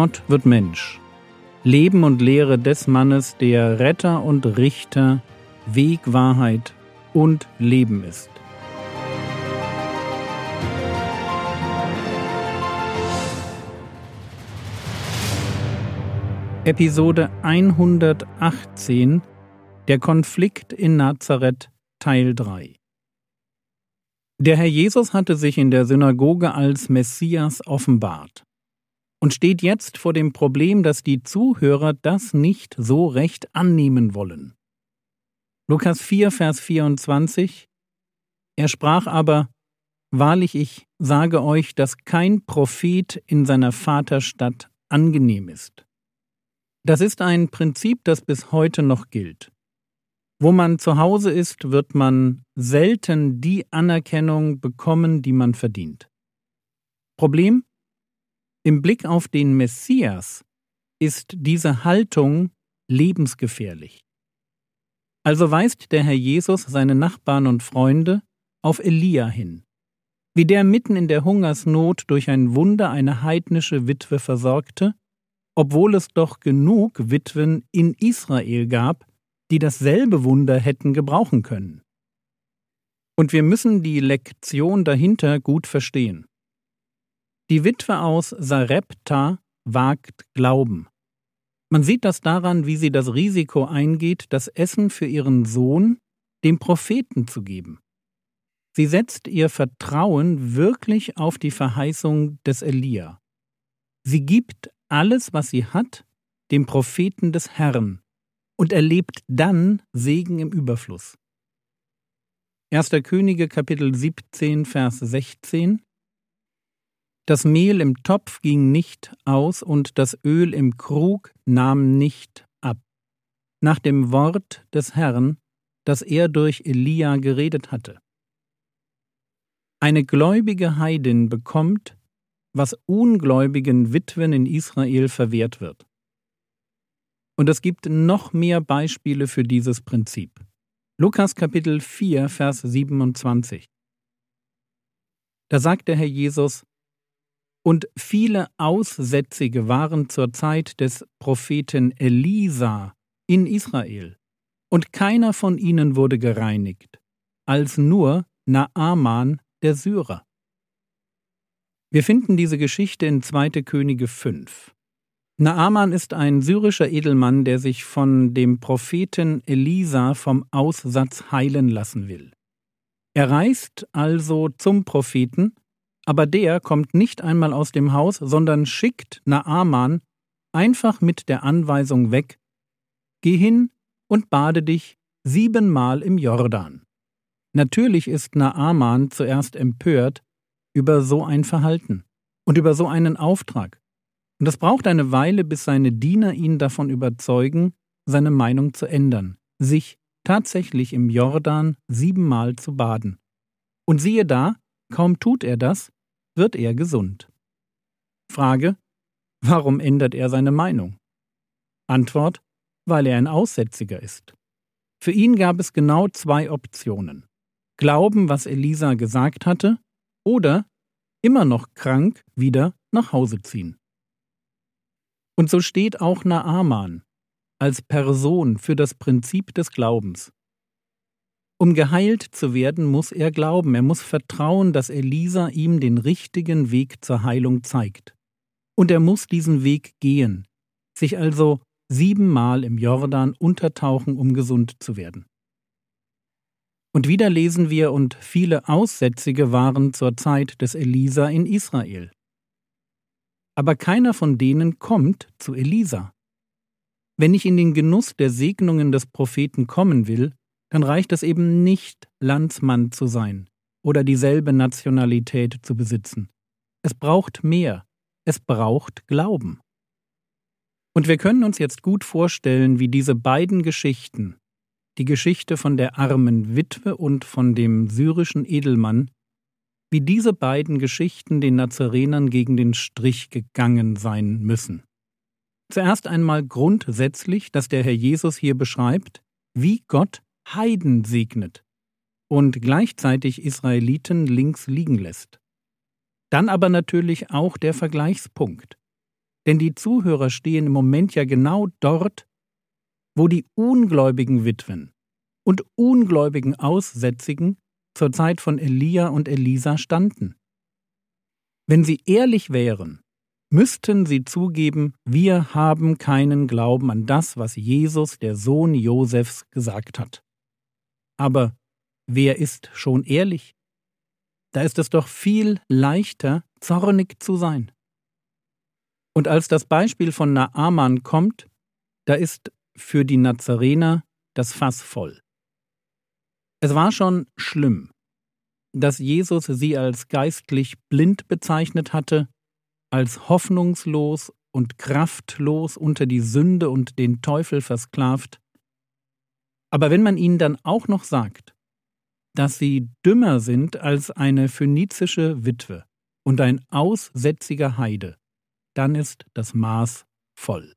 Gott wird Mensch. Leben und Lehre des Mannes, der Retter und Richter, Weg, Wahrheit und Leben ist. Episode 118 Der Konflikt in Nazareth Teil 3 Der Herr Jesus hatte sich in der Synagoge als Messias offenbart und steht jetzt vor dem Problem, dass die Zuhörer das nicht so recht annehmen wollen. Lukas 4, Vers 24 Er sprach aber, Wahrlich ich sage euch, dass kein Prophet in seiner Vaterstadt angenehm ist. Das ist ein Prinzip, das bis heute noch gilt. Wo man zu Hause ist, wird man selten die Anerkennung bekommen, die man verdient. Problem? Im Blick auf den Messias ist diese Haltung lebensgefährlich. Also weist der Herr Jesus seine Nachbarn und Freunde auf Elia hin, wie der mitten in der Hungersnot durch ein Wunder eine heidnische Witwe versorgte, obwohl es doch genug Witwen in Israel gab, die dasselbe Wunder hätten gebrauchen können. Und wir müssen die Lektion dahinter gut verstehen. Die Witwe aus Sarepta wagt Glauben. Man sieht das daran, wie sie das Risiko eingeht, das Essen für ihren Sohn dem Propheten zu geben. Sie setzt ihr Vertrauen wirklich auf die Verheißung des Elia. Sie gibt alles, was sie hat, dem Propheten des Herrn und erlebt dann Segen im Überfluss. 1. Könige Kapitel 17 Vers 16 das Mehl im Topf ging nicht aus und das Öl im Krug nahm nicht ab. Nach dem Wort des Herrn, das er durch Elia geredet hatte. Eine gläubige Heidin bekommt, was ungläubigen Witwen in Israel verwehrt wird. Und es gibt noch mehr Beispiele für dieses Prinzip. Lukas Kapitel 4, Vers 27. Da sagt der Herr Jesus, und viele Aussätzige waren zur Zeit des Propheten Elisa in Israel, und keiner von ihnen wurde gereinigt, als nur Naaman der Syrer. Wir finden diese Geschichte in 2. Könige 5. Naaman ist ein syrischer Edelmann, der sich von dem Propheten Elisa vom Aussatz heilen lassen will. Er reist also zum Propheten aber der kommt nicht einmal aus dem Haus, sondern schickt Naaman einfach mit der Anweisung weg, Geh hin und bade dich siebenmal im Jordan. Natürlich ist Naaman zuerst empört über so ein Verhalten und über so einen Auftrag. Und es braucht eine Weile, bis seine Diener ihn davon überzeugen, seine Meinung zu ändern, sich tatsächlich im Jordan siebenmal zu baden. Und siehe da, kaum tut er das, wird er gesund. Frage, warum ändert er seine Meinung? Antwort, weil er ein Aussätziger ist. Für ihn gab es genau zwei Optionen. Glauben, was Elisa gesagt hatte, oder immer noch krank wieder nach Hause ziehen. Und so steht auch Naaman als Person für das Prinzip des Glaubens. Um geheilt zu werden, muss er glauben, er muss vertrauen, dass Elisa ihm den richtigen Weg zur Heilung zeigt. Und er muss diesen Weg gehen, sich also siebenmal im Jordan untertauchen, um gesund zu werden. Und wieder lesen wir, und viele Aussätzige waren zur Zeit des Elisa in Israel. Aber keiner von denen kommt zu Elisa. Wenn ich in den Genuss der Segnungen des Propheten kommen will, dann reicht es eben nicht, Landsmann zu sein oder dieselbe Nationalität zu besitzen. Es braucht mehr. Es braucht Glauben. Und wir können uns jetzt gut vorstellen, wie diese beiden Geschichten, die Geschichte von der armen Witwe und von dem syrischen Edelmann, wie diese beiden Geschichten den Nazarenern gegen den Strich gegangen sein müssen. Zuerst einmal grundsätzlich, dass der Herr Jesus hier beschreibt, wie Gott Heiden segnet und gleichzeitig Israeliten links liegen lässt. Dann aber natürlich auch der Vergleichspunkt. Denn die Zuhörer stehen im Moment ja genau dort, wo die ungläubigen Witwen und ungläubigen Aussätzigen zur Zeit von Elia und Elisa standen. Wenn sie ehrlich wären, müssten sie zugeben, wir haben keinen Glauben an das, was Jesus, der Sohn Josefs, gesagt hat. Aber wer ist schon ehrlich? Da ist es doch viel leichter, zornig zu sein. Und als das Beispiel von Naaman kommt, da ist für die Nazarener das Fass voll. Es war schon schlimm, dass Jesus sie als geistlich blind bezeichnet hatte, als hoffnungslos und kraftlos unter die Sünde und den Teufel versklavt. Aber wenn man ihnen dann auch noch sagt, dass sie dümmer sind als eine phönizische Witwe und ein aussätziger Heide, dann ist das Maß voll.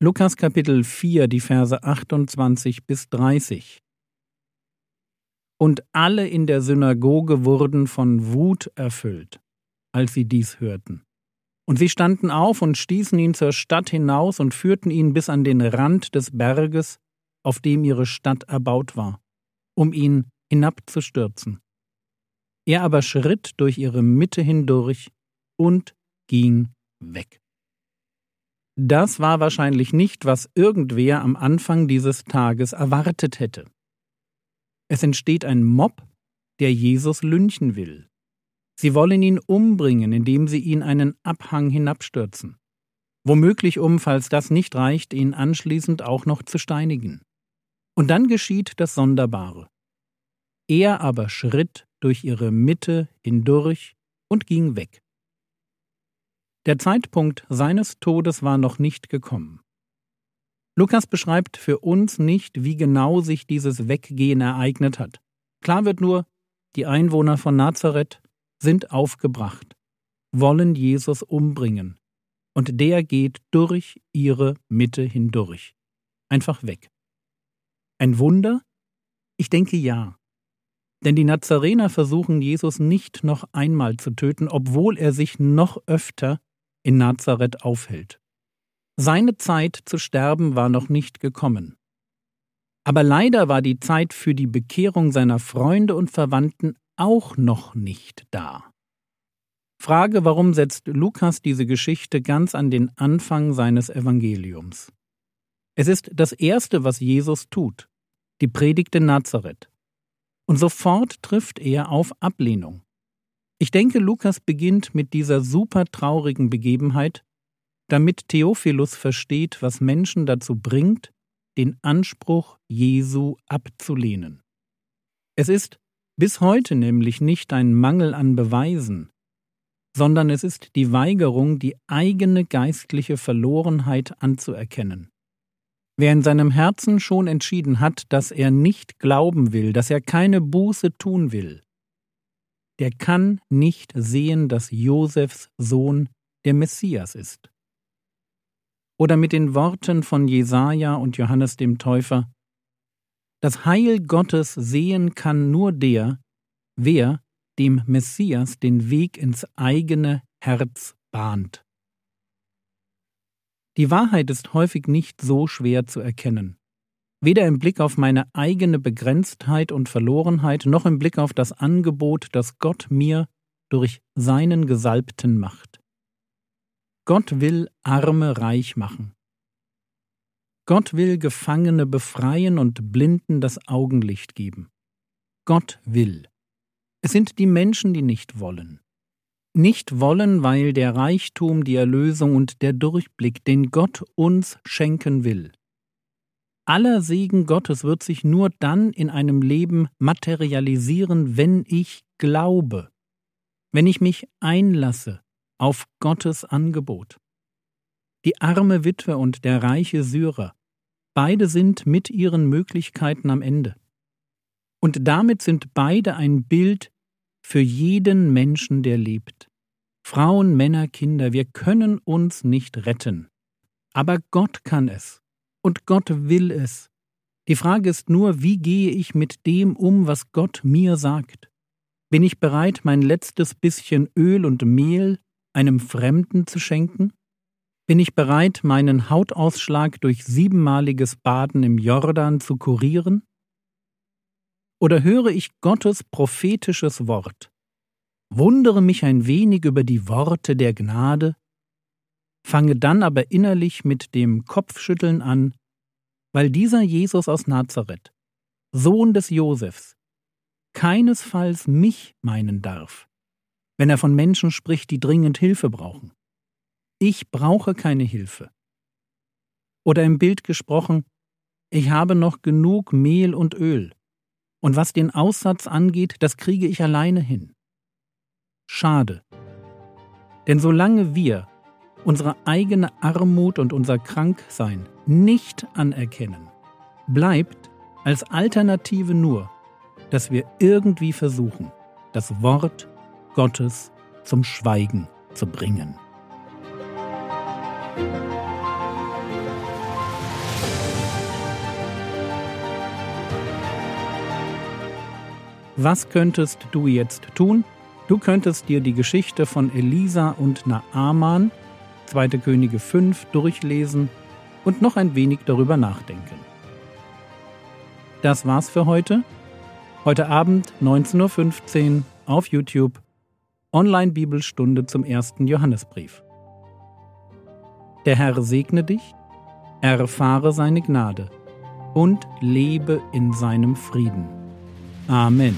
Lukas Kapitel 4, die Verse 28 bis 30. Und alle in der Synagoge wurden von Wut erfüllt, als sie dies hörten. Und sie standen auf und stießen ihn zur Stadt hinaus und führten ihn bis an den Rand des Berges, auf dem ihre Stadt erbaut war, um ihn hinabzustürzen. Er aber schritt durch ihre Mitte hindurch und ging weg. Das war wahrscheinlich nicht, was irgendwer am Anfang dieses Tages erwartet hätte. Es entsteht ein Mob, der Jesus lynchen will. Sie wollen ihn umbringen, indem sie ihn einen Abhang hinabstürzen. Womöglich um, falls das nicht reicht, ihn anschließend auch noch zu steinigen. Und dann geschieht das Sonderbare. Er aber schritt durch ihre Mitte hindurch und ging weg. Der Zeitpunkt seines Todes war noch nicht gekommen. Lukas beschreibt für uns nicht, wie genau sich dieses Weggehen ereignet hat. Klar wird nur, die Einwohner von Nazareth sind aufgebracht, wollen Jesus umbringen, und der geht durch ihre Mitte hindurch. Einfach weg. Ein Wunder? Ich denke ja. Denn die Nazarener versuchen Jesus nicht noch einmal zu töten, obwohl er sich noch öfter in Nazareth aufhält. Seine Zeit zu sterben war noch nicht gekommen. Aber leider war die Zeit für die Bekehrung seiner Freunde und Verwandten auch noch nicht da. Frage, warum setzt Lukas diese Geschichte ganz an den Anfang seines Evangeliums? Es ist das Erste, was Jesus tut, die Predigt in Nazareth. Und sofort trifft er auf Ablehnung. Ich denke, Lukas beginnt mit dieser super traurigen Begebenheit, damit Theophilus versteht, was Menschen dazu bringt, den Anspruch Jesu abzulehnen. Es ist bis heute nämlich nicht ein Mangel an Beweisen, sondern es ist die Weigerung, die eigene geistliche Verlorenheit anzuerkennen. Wer in seinem Herzen schon entschieden hat, dass er nicht glauben will, dass er keine Buße tun will, der kann nicht sehen, dass Josefs Sohn der Messias ist. Oder mit den Worten von Jesaja und Johannes dem Täufer: Das Heil Gottes sehen kann nur der, wer dem Messias den Weg ins eigene Herz bahnt. Die Wahrheit ist häufig nicht so schwer zu erkennen. Weder im Blick auf meine eigene Begrenztheit und Verlorenheit, noch im Blick auf das Angebot, das Gott mir durch seinen Gesalbten macht. Gott will Arme reich machen. Gott will Gefangene befreien und Blinden das Augenlicht geben. Gott will. Es sind die Menschen, die nicht wollen nicht wollen, weil der Reichtum, die Erlösung und der Durchblick, den Gott uns schenken will. Aller Segen Gottes wird sich nur dann in einem Leben materialisieren, wenn ich glaube, wenn ich mich einlasse auf Gottes Angebot. Die arme Witwe und der reiche Syrer, beide sind mit ihren Möglichkeiten am Ende. Und damit sind beide ein Bild für jeden Menschen, der lebt. Frauen, Männer, Kinder, wir können uns nicht retten. Aber Gott kann es. Und Gott will es. Die Frage ist nur, wie gehe ich mit dem um, was Gott mir sagt? Bin ich bereit, mein letztes bisschen Öl und Mehl einem Fremden zu schenken? Bin ich bereit, meinen Hautausschlag durch siebenmaliges Baden im Jordan zu kurieren? Oder höre ich Gottes prophetisches Wort, wundere mich ein wenig über die Worte der Gnade, fange dann aber innerlich mit dem Kopfschütteln an, weil dieser Jesus aus Nazareth, Sohn des Josefs, keinesfalls mich meinen darf, wenn er von Menschen spricht, die dringend Hilfe brauchen. Ich brauche keine Hilfe. Oder im Bild gesprochen, ich habe noch genug Mehl und Öl, und was den Aussatz angeht, das kriege ich alleine hin. Schade. Denn solange wir unsere eigene Armut und unser Kranksein nicht anerkennen, bleibt als Alternative nur, dass wir irgendwie versuchen, das Wort Gottes zum Schweigen zu bringen. Was könntest du jetzt tun? Du könntest dir die Geschichte von Elisa und Naaman, 2. Könige 5, durchlesen und noch ein wenig darüber nachdenken. Das war's für heute. Heute Abend 19.15 Uhr auf YouTube Online-Bibelstunde zum ersten Johannesbrief. Der Herr segne dich, erfahre seine Gnade und lebe in seinem Frieden. Amen.